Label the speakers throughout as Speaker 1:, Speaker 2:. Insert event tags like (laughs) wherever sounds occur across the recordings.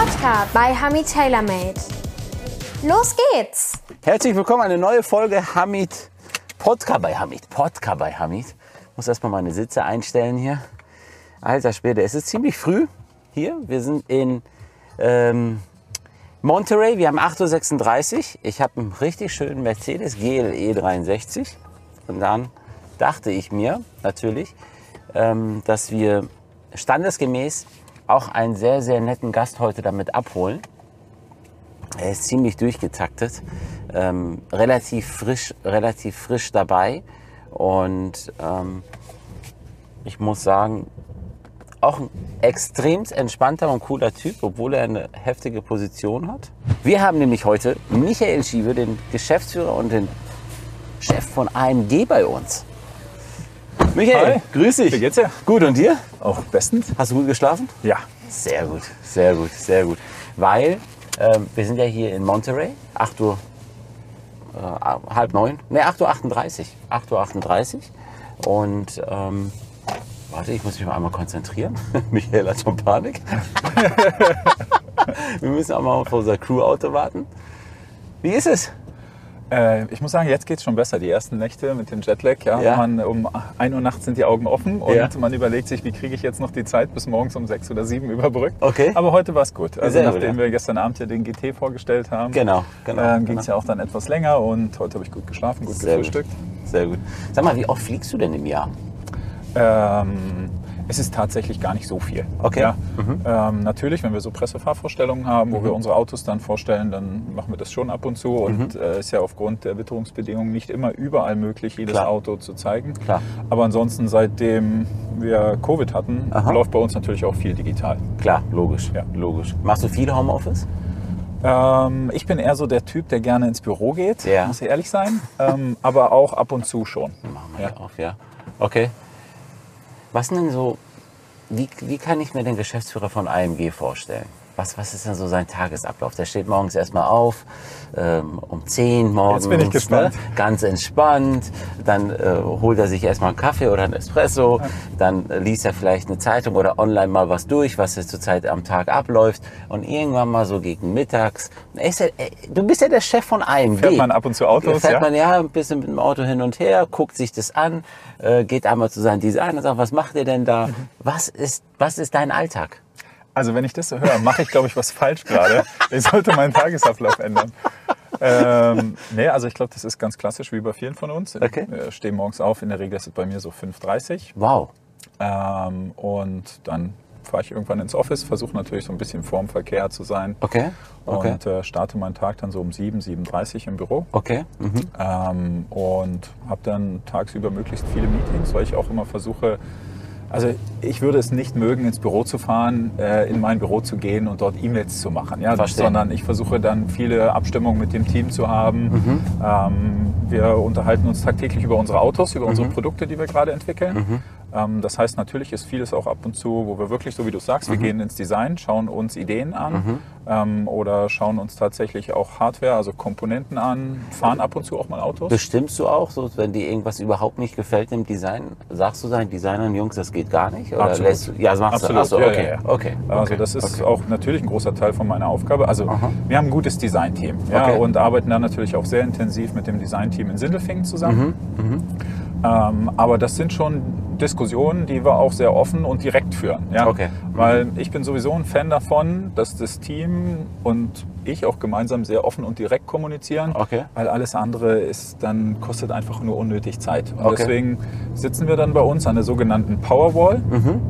Speaker 1: Podcast bei Hamid TaylorMade. Los geht's!
Speaker 2: Herzlich willkommen, eine neue Folge Hamid Podcast bei Hamid. Podcast bei Hamid. Ich muss erstmal meine Sitze einstellen hier. Alter Später, es ist ziemlich früh hier. Wir sind in ähm, Monterey. Wir haben 8.36 Uhr. Ich habe einen richtig schönen Mercedes GLE 63. Und dann dachte ich mir natürlich, ähm, dass wir standesgemäß auch einen sehr, sehr netten Gast heute damit abholen. Er ist ziemlich durchgetaktet, ähm, relativ frisch, relativ frisch dabei und ähm, ich muss sagen, auch ein extrem entspannter und cooler Typ, obwohl er eine heftige Position hat. Wir haben nämlich heute Michael Schiebe, den Geschäftsführer und den Chef von AMG bei uns. Michael,
Speaker 3: Hi.
Speaker 2: grüß dich.
Speaker 3: Wie geht's dir?
Speaker 2: Gut und dir?
Speaker 3: Auch bestens?
Speaker 2: Hast du gut geschlafen?
Speaker 3: Ja.
Speaker 2: Sehr gut, sehr gut, sehr gut. Weil ähm, wir sind ja hier in Monterey, 8 Uhr, äh, halb neun, ne 8.38 Uhr, 8.38 Uhr. Und ähm, warte, ich muss mich mal einmal konzentrieren. (laughs) Michael hat schon Panik. (laughs) wir müssen auch mal auf unser Crew-Auto warten. Wie ist es?
Speaker 3: Äh, ich muss sagen, jetzt geht's schon besser. Die ersten Nächte mit dem Jetlag, ja,
Speaker 2: Ja.
Speaker 3: Man, um 1 Uhr nachts sind die Augen offen und
Speaker 2: Ja.
Speaker 3: man überlegt sich, wie kriege ich jetzt noch die Zeit bis morgens um 6 oder 7 überbrückt.
Speaker 2: Okay.
Speaker 3: Aber heute war's gut. Also
Speaker 2: Sehr gut,
Speaker 3: nachdem
Speaker 2: ja.
Speaker 3: wir gestern Abend ja den GT vorgestellt haben,
Speaker 2: Genau, genau,
Speaker 3: ähm,
Speaker 2: genau.
Speaker 3: ging's ja auch dann etwas länger und heute habe ich gut geschlafen, gut
Speaker 2: Sehr gut.
Speaker 3: gefrühstückt.
Speaker 2: Sehr gut. Sag mal, wie oft fliegst du denn im Jahr?
Speaker 3: Ähm, es ist tatsächlich gar nicht so viel.
Speaker 2: Okay.
Speaker 3: Ja. Ähm, natürlich, wenn wir so Pressefahrvorstellungen haben, wo
Speaker 2: Mhm.
Speaker 3: wir unsere Autos dann vorstellen, dann machen wir das schon ab und zu. Und
Speaker 2: Mhm.
Speaker 3: äh, ist ja aufgrund der Witterungsbedingungen nicht immer überall möglich, jedes
Speaker 2: Klar.
Speaker 3: Auto zu zeigen.
Speaker 2: Klar.
Speaker 3: Aber ansonsten, seitdem wir Covid hatten,
Speaker 2: Aha.
Speaker 3: läuft bei uns natürlich auch viel digital.
Speaker 2: Klar, logisch.
Speaker 3: Ja.
Speaker 2: logisch. Machst du viel Homeoffice?
Speaker 3: Ähm, ich bin eher so der Typ, der gerne ins Büro geht,
Speaker 2: Ja.
Speaker 3: muss ich ehrlich sein. ähm, aber auch ab und zu schon.
Speaker 2: Machen wir
Speaker 3: Ja.
Speaker 2: ja. auf, ja. Okay. Was sind denn so, wie, wie kann ich mir den Geschäftsführer von AMG vorstellen? Was, was ist denn so sein Tagesablauf? Der steht morgens erstmal auf, ähm, um 10 morgens.
Speaker 3: bin ich gespannt.
Speaker 2: Ne? Ganz entspannt. Dann äh, holt er sich erstmal einen Kaffee oder einen Espresso. Dann äh, liest er vielleicht eine Zeitung oder online mal was durch, was jetzt zurzeit am Tag abläuft. Und irgendwann mal so gegen mittags. Er äh, du bist ja der Chef von AMG.
Speaker 3: Fährt man ab und zu Autos,
Speaker 2: Fährt
Speaker 3: ja?
Speaker 2: man ja ein bisschen mit dem Auto hin und her, guckt sich das an, äh, geht einmal zu seinem Designer und sagt, was macht ihr denn da? Was ist, was ist dein Alltag?
Speaker 3: Also wenn ich das so höre, mache ich, glaube ich, was falsch gerade. Ich sollte meinen Tagesablauf ändern. Ähm, nee, also ich glaube, das ist ganz klassisch wie bei vielen von uns.
Speaker 2: Okay.
Speaker 3: Ich stehe morgens auf, in der Regel ist es bei mir so 5.30
Speaker 2: Wow.
Speaker 3: ähm, und dann fahre ich irgendwann ins Office, versuche natürlich so ein bisschen vorm Verkehr zu sein
Speaker 2: Okay. Okay.
Speaker 3: und äh, starte meinen Tag dann so um 7, 7.30 im Büro
Speaker 2: okay. Mhm.
Speaker 3: ähm, und habe dann tagsüber möglichst viele Meetings, weil ich auch immer versuche, also ich würde es nicht mögen, ins Büro zu fahren, äh, in mein Büro zu gehen und dort E-Mails zu machen, ja, sondern ich versuche dann viele Abstimmungen mit dem Team zu haben.
Speaker 2: Mhm.
Speaker 3: Ähm, wir unterhalten uns tagtäglich über unsere Autos, über
Speaker 2: Mhm.
Speaker 3: unsere Produkte, die wir gerade entwickeln. Ähm, das heißt, natürlich ist vieles auch ab und zu, wo wir wirklich, so wie du sagst,
Speaker 2: Mhm.
Speaker 3: wir gehen ins Design, schauen uns Ideen an ähm, oder schauen uns tatsächlich auch Hardware, also Komponenten an, fahren ab und zu auch mal Autos.
Speaker 2: Bestimmst du auch, so, wenn dir irgendwas überhaupt nicht gefällt im Design, sagst du deinen Designern, Jungs, das geht gar nicht? Oder
Speaker 3: Absolut.
Speaker 2: lässt du, ja, das machst
Speaker 3: Absolut,
Speaker 2: du.
Speaker 3: Ja,
Speaker 2: okay.
Speaker 3: ja, ja.
Speaker 2: okay.
Speaker 3: Also das ist
Speaker 2: okay.
Speaker 3: auch natürlich ein großer Teil von meiner Aufgabe. Also
Speaker 2: Aha.
Speaker 3: wir haben ein gutes Designteam ja,
Speaker 2: Okay.
Speaker 3: und arbeiten dann natürlich auch sehr intensiv mit dem Designteam in Sindelfingen zusammen.
Speaker 2: Mhm,
Speaker 3: Ähm, aber das sind schon Diskussionen, die wir auch sehr offen und direkt führen. Ja?
Speaker 2: Okay.
Speaker 3: Weil ich bin sowieso ein Fan davon, dass das Team und ich auch gemeinsam sehr offen und direkt kommunizieren.
Speaker 2: Okay.
Speaker 3: Weil alles andere ist dann kostet einfach nur unnötig Zeit. Und
Speaker 2: Okay.
Speaker 3: deswegen sitzen wir dann bei uns an der sogenannten Powerwall
Speaker 2: Mhm.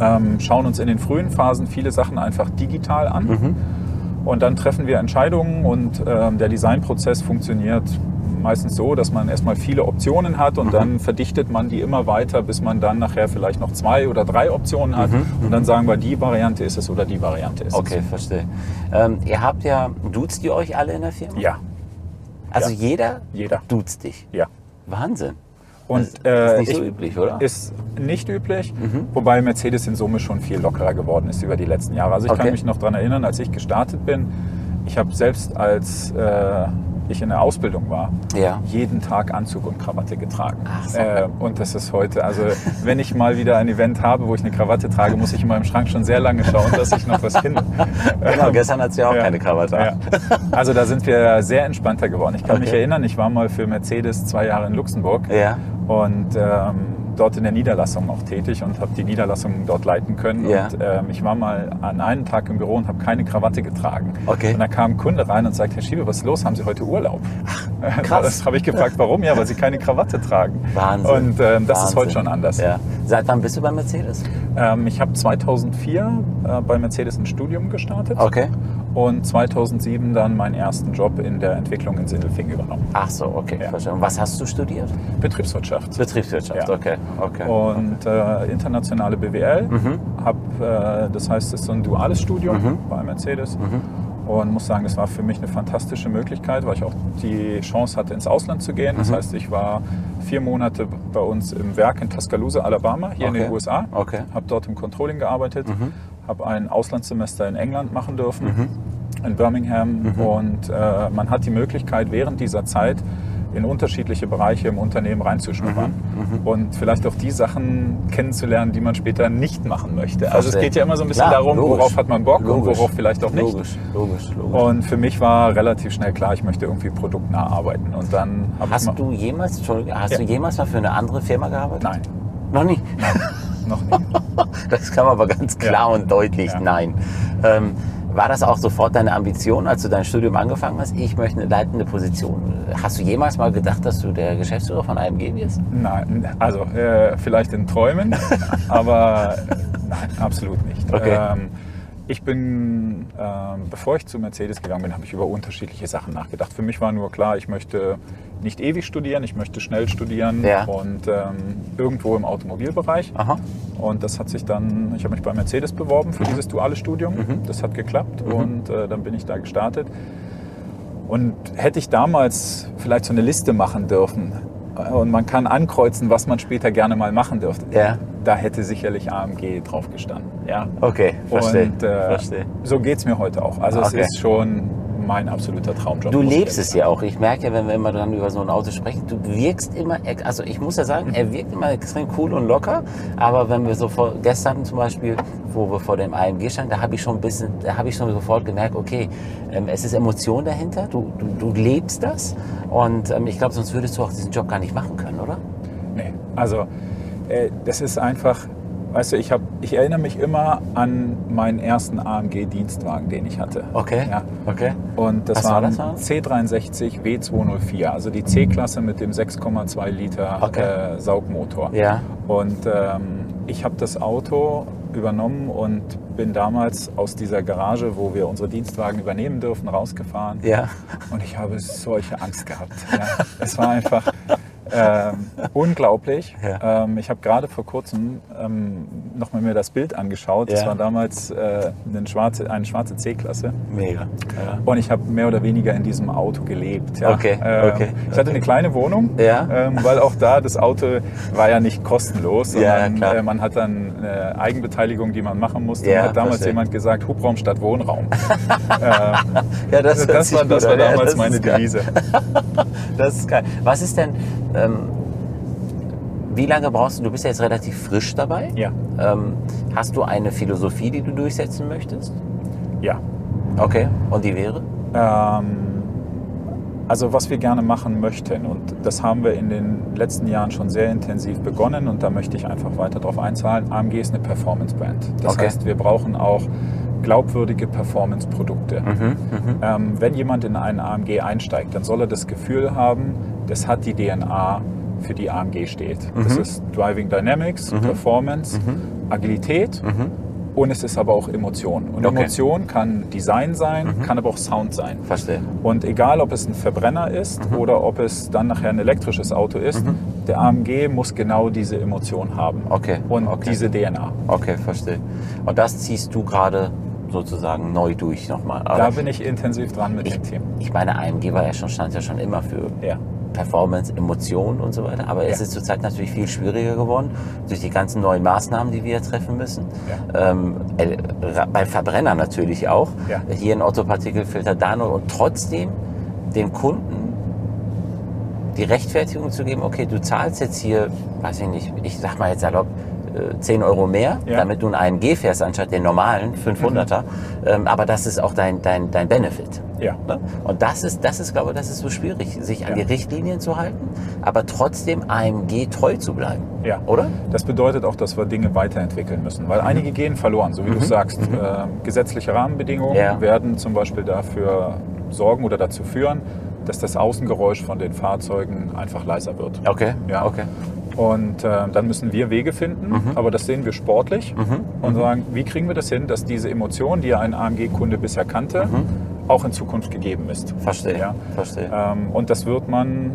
Speaker 3: ähm, schauen uns in den frühen Phasen viele Sachen einfach digital an.
Speaker 2: Mhm.
Speaker 3: Und dann treffen wir Entscheidungen und ähm, der Designprozess funktioniert meistens so, dass man erstmal viele Optionen hat
Speaker 2: Mhm.
Speaker 3: und dann verdichtet man die immer weiter, bis man dann nachher vielleicht noch zwei oder drei Optionen hat. Und dann sagen wir, die Variante ist es oder die Variante ist
Speaker 2: Mhm. Okay, verstehe. Ähm, ihr habt ja, duzt ihr euch alle in der Firma?
Speaker 3: es. Ja,
Speaker 2: Also
Speaker 3: Ja.
Speaker 2: jeder
Speaker 3: jeder.
Speaker 2: duzt dich.
Speaker 3: Ja.
Speaker 2: Wahnsinn.
Speaker 3: Und
Speaker 2: Das ist
Speaker 3: äh,
Speaker 2: nicht so
Speaker 3: ich-
Speaker 2: üblich, oder? Mhm.
Speaker 3: Ist nicht üblich, wobei Mercedes in Summe schon viel lockerer geworden ist über die letzten Jahre. Also ich
Speaker 2: Okay.
Speaker 3: kann mich noch daran erinnern, als ich gestartet bin, ich habe selbst als äh, ich in der Ausbildung war,
Speaker 2: Ja.
Speaker 3: jeden Tag Anzug und Krawatte getragen.
Speaker 2: Ach so.
Speaker 3: äh, und das ist heute, also wenn ich mal wieder ein Event habe, wo ich eine Krawatte trage, muss ich in meinem Schrank schon sehr lange schauen, dass ich noch was finde. (laughs)
Speaker 2: Genau, gestern hat sie auch
Speaker 3: Ja.
Speaker 2: keine Krawatte.
Speaker 3: Ja. Also da sind wir sehr entspannter geworden. Ich kann mich
Speaker 2: Okay.
Speaker 3: erinnern, ich war mal für Mercedes zwei Jahre in Luxemburg und ähm, dort in der Niederlassung auch tätig und habe die Niederlassung dort leiten können.
Speaker 2: Ja.
Speaker 3: Und ähm, ich war mal an einem Tag im Büro und habe keine Krawatte getragen.
Speaker 2: Okay.
Speaker 3: Und da kam ein Kunde rein und sagt, Herr Schiebe, was ist los? Haben Sie heute Urlaub? (laughs)
Speaker 2: krass.
Speaker 3: Das habe ich gefragt, warum? Ja, weil Sie keine Krawatte tragen.
Speaker 2: Wahnsinn.
Speaker 3: Und ähm, das ist
Speaker 2: Wahnsinn.
Speaker 3: heute schon anders.
Speaker 2: Ja. Seit wann bist du bei Mercedes?
Speaker 3: Ähm, ich habe 2004 äh, bei Mercedes ein Studium gestartet.
Speaker 2: Okay.
Speaker 3: Und 2007 dann meinen ersten Job in der Entwicklung in Sindelfing übernommen.
Speaker 2: Ach so, okay.
Speaker 3: Ja.
Speaker 2: Was hast du studiert?
Speaker 3: Betriebswirtschaft.
Speaker 2: Betriebswirtschaft,
Speaker 3: Ja.
Speaker 2: okay. Okay.
Speaker 3: Und äh, internationale BWL.
Speaker 2: Mhm.
Speaker 3: Hab, äh, das heißt, es ist so ein duales Studium
Speaker 2: Mhm.
Speaker 3: bei Mercedes. Und muss sagen, das war für mich eine fantastische Möglichkeit, weil ich auch die Chance hatte, ins Ausland zu gehen.
Speaker 2: Mhm.
Speaker 3: Das heißt, ich war vier Monate bei uns im Werk in Tuscaloosa, Alabama, hier in
Speaker 2: Okay.
Speaker 3: den USA.
Speaker 2: Okay.
Speaker 3: Habe dort im Controlling gearbeitet, habe ein Auslandssemester in England machen dürfen,
Speaker 2: Mhm.
Speaker 3: in Birmingham. Und äh, man hat die Möglichkeit, während dieser Zeit in unterschiedliche Bereiche im Unternehmen reinzuschnuppern
Speaker 2: Mhm.
Speaker 3: und vielleicht auch die Sachen kennenzulernen, die man später nicht machen möchte. Also es geht ja immer so ein bisschen
Speaker 2: Klar,
Speaker 3: darum,
Speaker 2: logisch.
Speaker 3: worauf hat man Bock und
Speaker 2: Logisch.
Speaker 3: worauf vielleicht auch nicht.
Speaker 2: Logisch, logisch, logisch.
Speaker 3: Und für mich war relativ schnell klar, ich möchte irgendwie produktnah arbeiten. Und dann
Speaker 2: Hast du jemals, hast
Speaker 3: Ja.
Speaker 2: du jemals mal für eine andere Firma gearbeitet?
Speaker 3: Nein,
Speaker 2: Noch nie?
Speaker 3: noch nicht. (laughs)
Speaker 2: Das kam aber ganz klar
Speaker 3: Ja.
Speaker 2: und deutlich,
Speaker 3: Ja.
Speaker 2: nein. Ähm, war das auch sofort deine Ambition, als du dein Studium angefangen hast? Ich möchte eine leitende Position. Hast du jemals mal gedacht, dass du der Geschäftsführer von AMG wirst?
Speaker 3: Nein, also äh, vielleicht in Träumen, (laughs) aber nein, absolut nicht.
Speaker 2: Okay.
Speaker 3: Ähm, ich bin, ähm, bevor ich zu Mercedes gegangen bin, habe ich über unterschiedliche Sachen nachgedacht. Für mich war nur klar, ich möchte nicht ewig studieren, ich möchte schnell studieren
Speaker 2: Ja.
Speaker 3: und ähm, irgendwo im Automobilbereich.
Speaker 2: Aha.
Speaker 3: Und das hat sich dann, ich habe mich bei Mercedes beworben für dieses duale Studium. Das hat geklappt und äh, dann bin ich da gestartet. Und hätte ich damals vielleicht so eine Liste machen dürfen äh, und man kann ankreuzen, was man später gerne mal machen dürfte,
Speaker 2: Ja.
Speaker 3: da hätte sicherlich AMG drauf gestanden. Ja.
Speaker 2: Okay, verstehe.
Speaker 3: Und äh,
Speaker 2: verstehe.
Speaker 3: so geht es mir heute auch. Also
Speaker 2: Okay.
Speaker 3: es ist schon mein absoluter Traumjob.
Speaker 2: Du lebst es ja auch. Ich merke ja, wenn wir immer dann über so ein Auto sprechen, du wirkst immer, also ich muss ja sagen, er wirkt immer extrem cool und locker. Aber wenn wir so vor, gestern zum Beispiel, wo wir vor dem AMG standen, da habe ich schon ein bisschen, da habe ich schon sofort gemerkt, okay, ähm, es ist Emotion dahinter, du, du, du lebst das. Und ähm, ich glaube, sonst würdest du auch diesen Job gar nicht machen können, oder?
Speaker 3: Nee, also äh, das ist einfach, weißt du, ich, hab, ich erinnere mich immer an meinen ersten AMG-Dienstwagen, den ich hatte.
Speaker 2: Okay.
Speaker 3: Ja.
Speaker 2: Okay.
Speaker 3: Und das
Speaker 2: Was war
Speaker 3: ein
Speaker 2: das, war?
Speaker 3: C63 W204, also die C-Klasse mit dem 6,2 Liter
Speaker 2: Okay.
Speaker 3: äh, Saugmotor.
Speaker 2: Ja.
Speaker 3: Und ähm, ich habe das Auto übernommen und bin damals aus dieser Garage, wo wir unsere Dienstwagen übernehmen dürfen, rausgefahren.
Speaker 2: Ja.
Speaker 3: Und ich habe solche Angst gehabt. Ja. Es war einfach ähm, unglaublich. (laughs)
Speaker 2: Ja.
Speaker 3: Ähm, ich habe gerade vor kurzem ähm, nochmal mir das Bild angeschaut. Das
Speaker 2: Ja.
Speaker 3: war damals äh, eine schwarze, eine schwarze C-Klasse.
Speaker 2: Mega. Ja.
Speaker 3: Und ich habe mehr oder weniger in diesem Auto gelebt. Ja.
Speaker 2: Okay,
Speaker 3: Ähm,
Speaker 2: okay,
Speaker 3: Ich hatte eine kleine Wohnung, ähm, weil auch da das Auto war ja nicht kostenlos,
Speaker 2: Ja,
Speaker 3: sondern
Speaker 2: klar.
Speaker 3: äh, man hat dann eine Eigenbeteiligung, die man machen musste.
Speaker 2: Ja,
Speaker 3: hat damals
Speaker 2: verstehe.
Speaker 3: jemand gesagt, Hubraum statt Wohnraum. (laughs)
Speaker 2: Ja,
Speaker 3: das,
Speaker 2: hört sich
Speaker 3: war, das war damals
Speaker 2: das
Speaker 3: meine. Devise. (laughs)
Speaker 2: Das ist geil. Was ist denn, ähm, wie lange brauchst du, du bist ja jetzt relativ frisch dabei.
Speaker 3: Ja,
Speaker 2: Ähm, hast du eine Philosophie, die du durchsetzen möchtest?
Speaker 3: ja.
Speaker 2: Okay. Und die wäre?
Speaker 3: Ähm, also was wir gerne machen möchten und das haben wir in den letzten Jahren schon sehr intensiv begonnen und da möchte ich einfach weiter darauf einzahlen. AMG ist eine Performance-Brand. Das
Speaker 2: Okay.
Speaker 3: heißt, wir brauchen auch glaubwürdige Performance-Produkte.
Speaker 2: Mhm,
Speaker 3: Ähm, wenn jemand in einen AMG einsteigt, dann soll er das Gefühl haben, das hat die DNA, für die AMG steht. Das
Speaker 2: Mhm.
Speaker 3: ist Driving Dynamics, Performance, Agilität und es ist aber auch Emotion. Und
Speaker 2: Mhm. Okay. Mhm.
Speaker 3: Emotion kann Design sein, kann aber auch Sound sein.
Speaker 2: Verstehe.
Speaker 3: Und egal, ob es ein Verbrenner ist
Speaker 2: Mhm.
Speaker 3: oder ob es dann nachher ein elektrisches Auto ist, der AMG muss genau diese Emotion haben.
Speaker 2: Okay,
Speaker 3: Und
Speaker 2: okay.
Speaker 3: diese DNA.
Speaker 2: Okay, verstehe. Und das ziehst du gerade sozusagen neu durch nochmal.
Speaker 3: Da
Speaker 2: Aber
Speaker 3: bin ich intensiv dran mit dem Team.
Speaker 2: ich meine, AMG war ja schon, stand ja schon immer für
Speaker 3: Ja.
Speaker 2: Performance, Emotionen und so weiter. Aber es
Speaker 3: Ja.
Speaker 2: ist zurzeit natürlich viel schwieriger geworden durch die ganzen neuen Maßnahmen, die wir treffen müssen.
Speaker 3: Ja.
Speaker 2: Ähm, äh, bei Verbrenner natürlich auch.
Speaker 3: Ja.
Speaker 2: Hier ein Otto-Partikelfilter, da noch. Und trotzdem dem Kunden die Rechtfertigung zu geben, okay, du zahlst jetzt hier, weiß ich nicht, ich sag mal jetzt salopp, äh, 10 Euro mehr,
Speaker 3: Ja.
Speaker 2: damit du einen AMG fährst anstatt den normalen 500er. Ähm, aber das ist auch dein, dein, dein Benefit.
Speaker 3: Ja.
Speaker 2: Ne? Und das ist, das ist, glaube ich, das ist so schwierig, sich an
Speaker 3: Ja.
Speaker 2: die Richtlinien zu halten, aber trotzdem AMG treu zu bleiben.
Speaker 3: Ja.
Speaker 2: Oder?
Speaker 3: Das bedeutet auch, dass wir Dinge weiterentwickeln müssen,
Speaker 2: Mhm.
Speaker 3: weil einige gehen verloren, so wie du sagst. Äh, gesetzliche Rahmenbedingungen
Speaker 2: Ja.
Speaker 3: werden zum Beispiel dafür sorgen oder dazu führen, dass das Außengeräusch von den Fahrzeugen einfach leiser wird.
Speaker 2: Okay.
Speaker 3: Ja.
Speaker 2: Okay.
Speaker 3: Und äh, dann müssen wir Wege finden,
Speaker 2: Mhm.
Speaker 3: aber das sehen wir sportlich und sagen, wie kriegen wir das hin, dass diese Emotion, die ja ein AMG-Kunde bisher kannte, auch in Zukunft gegeben ist.
Speaker 2: Mhm. Verstehe.
Speaker 3: Ja.
Speaker 2: Verstehe.
Speaker 3: Ähm, und das wird man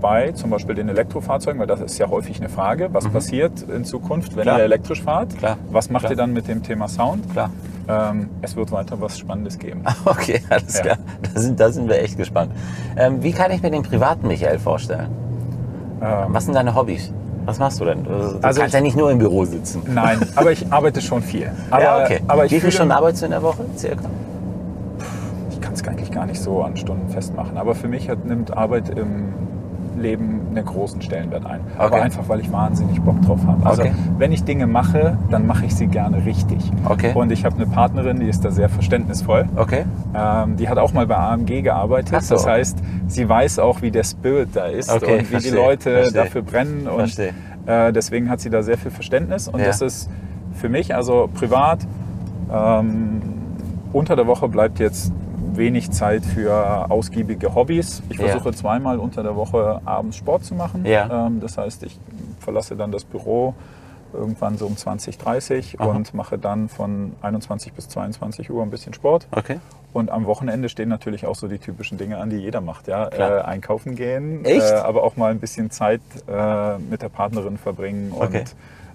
Speaker 3: bei zum Beispiel den Elektrofahrzeugen, weil das ist ja häufig eine Frage, was passiert in Zukunft, wenn
Speaker 2: Mhm. Klar.
Speaker 3: ihr elektrisch fahrt?
Speaker 2: Klar.
Speaker 3: Was macht
Speaker 2: Klar.
Speaker 3: ihr dann mit dem Thema Sound?
Speaker 2: Klar.
Speaker 3: Ähm, es wird weiter was Spannendes geben. (laughs)
Speaker 2: Okay, alles
Speaker 3: Ja.
Speaker 2: klar. Da sind, da sind wir echt gespannt. Ähm, wie kann ich mir den privaten Michael vorstellen?
Speaker 3: Ähm,
Speaker 2: Was sind deine Hobbys? Was machst du denn? Du
Speaker 3: Also
Speaker 2: kannst
Speaker 3: ich-
Speaker 2: ja nicht nur im Büro sitzen.
Speaker 3: nein, (laughs) aber ich arbeite schon viel. Aber,
Speaker 2: ja, okay.
Speaker 3: aber
Speaker 2: Wie viele
Speaker 3: fühle-
Speaker 2: Stunden arbeitest du in der Woche? Circa?
Speaker 3: Ich kann es eigentlich gar nicht so an Stunden festmachen. Aber für mich hat, nimmt Arbeit im Leben einen großen Stellenwert ein. Aber
Speaker 2: Okay.
Speaker 3: einfach, weil ich wahnsinnig Bock drauf habe. Also
Speaker 2: Okay.
Speaker 3: wenn ich Dinge mache, dann mache ich sie gerne richtig.
Speaker 2: Okay.
Speaker 3: Und ich habe eine Partnerin, die ist da sehr verständnisvoll.
Speaker 2: Okay.
Speaker 3: Ähm, die hat auch mal bei AMG gearbeitet.
Speaker 2: So.
Speaker 3: Das heißt, sie weiß auch, wie der Spirit da ist und wie
Speaker 2: verstehe,
Speaker 3: die Leute
Speaker 2: verstehe.
Speaker 3: dafür brennen. Und äh, deswegen hat sie da sehr viel Verständnis. Und
Speaker 2: Ja.
Speaker 3: das ist für mich, also privat, ähm, unter der Woche bleibt jetzt wenig Zeit für ausgiebige Hobbys. Ich
Speaker 2: Ja.
Speaker 3: versuche zweimal unter der Woche abends Sport zu machen.
Speaker 2: Ja.
Speaker 3: Ähm, das heißt, ich verlasse dann das Büro irgendwann so um 20, 30
Speaker 2: Aha.
Speaker 3: und mache dann von 21 bis 22 Uhr ein bisschen Sport.
Speaker 2: Okay.
Speaker 3: Und am Wochenende stehen natürlich auch so die typischen Dinge an, die jeder macht. Ja? Äh, einkaufen gehen,
Speaker 2: Echt?
Speaker 3: Äh, aber auch mal ein bisschen Zeit äh, mit der Partnerin verbringen und
Speaker 2: Okay.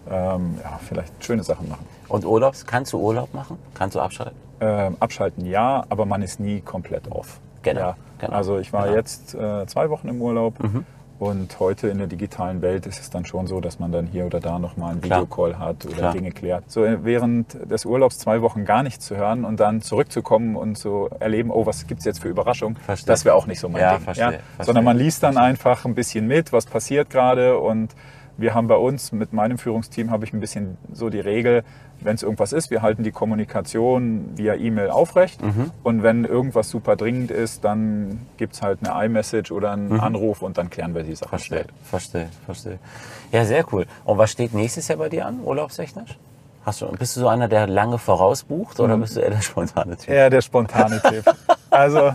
Speaker 3: Ähm, ja, vielleicht schöne Sachen machen.
Speaker 2: Und Urlaubs? Kannst du Urlaub machen? Kannst du abschalten?
Speaker 3: Ähm, abschalten ja, aber man ist nie komplett off.
Speaker 2: Genau,
Speaker 3: Ja.
Speaker 2: genau,
Speaker 3: Also ich war
Speaker 2: genau.
Speaker 3: jetzt äh, zwei Wochen im Urlaub. Und heute in der digitalen Welt ist es dann schon so, dass man dann hier oder da nochmal einen. Videocall hat oder
Speaker 2: Klar.
Speaker 3: Dinge klärt. So äh, während des Urlaubs zwei Wochen gar nichts zu hören und dann zurückzukommen und zu erleben, oh, was gibt's jetzt für Überraschung,
Speaker 2: Verstehe.
Speaker 3: das wäre auch nicht so mein
Speaker 2: Ja,
Speaker 3: Ding.
Speaker 2: verstehe, verstehe.
Speaker 3: Sondern man liest dann einfach ein bisschen mit, was passiert gerade und wir haben bei uns, mit meinem Führungsteam, habe ich ein bisschen so die Regel, wenn es irgendwas ist, wir halten die Kommunikation via E-Mail aufrecht.
Speaker 2: Mhm.
Speaker 3: Und wenn irgendwas super dringend ist, dann gibt es halt eine iMessage oder einen Anruf und dann klären wir die Sache
Speaker 2: Mhm. Verstehe,
Speaker 3: schnell.
Speaker 2: verstehe, verstehe. Ja, sehr cool. Und was steht nächstes Jahr bei dir an, urlaubstechnisch? Hast du, bist du so einer, der lange vorausbucht oder bist du eher der spontane Typ?
Speaker 3: Eher der spontane Typ. Also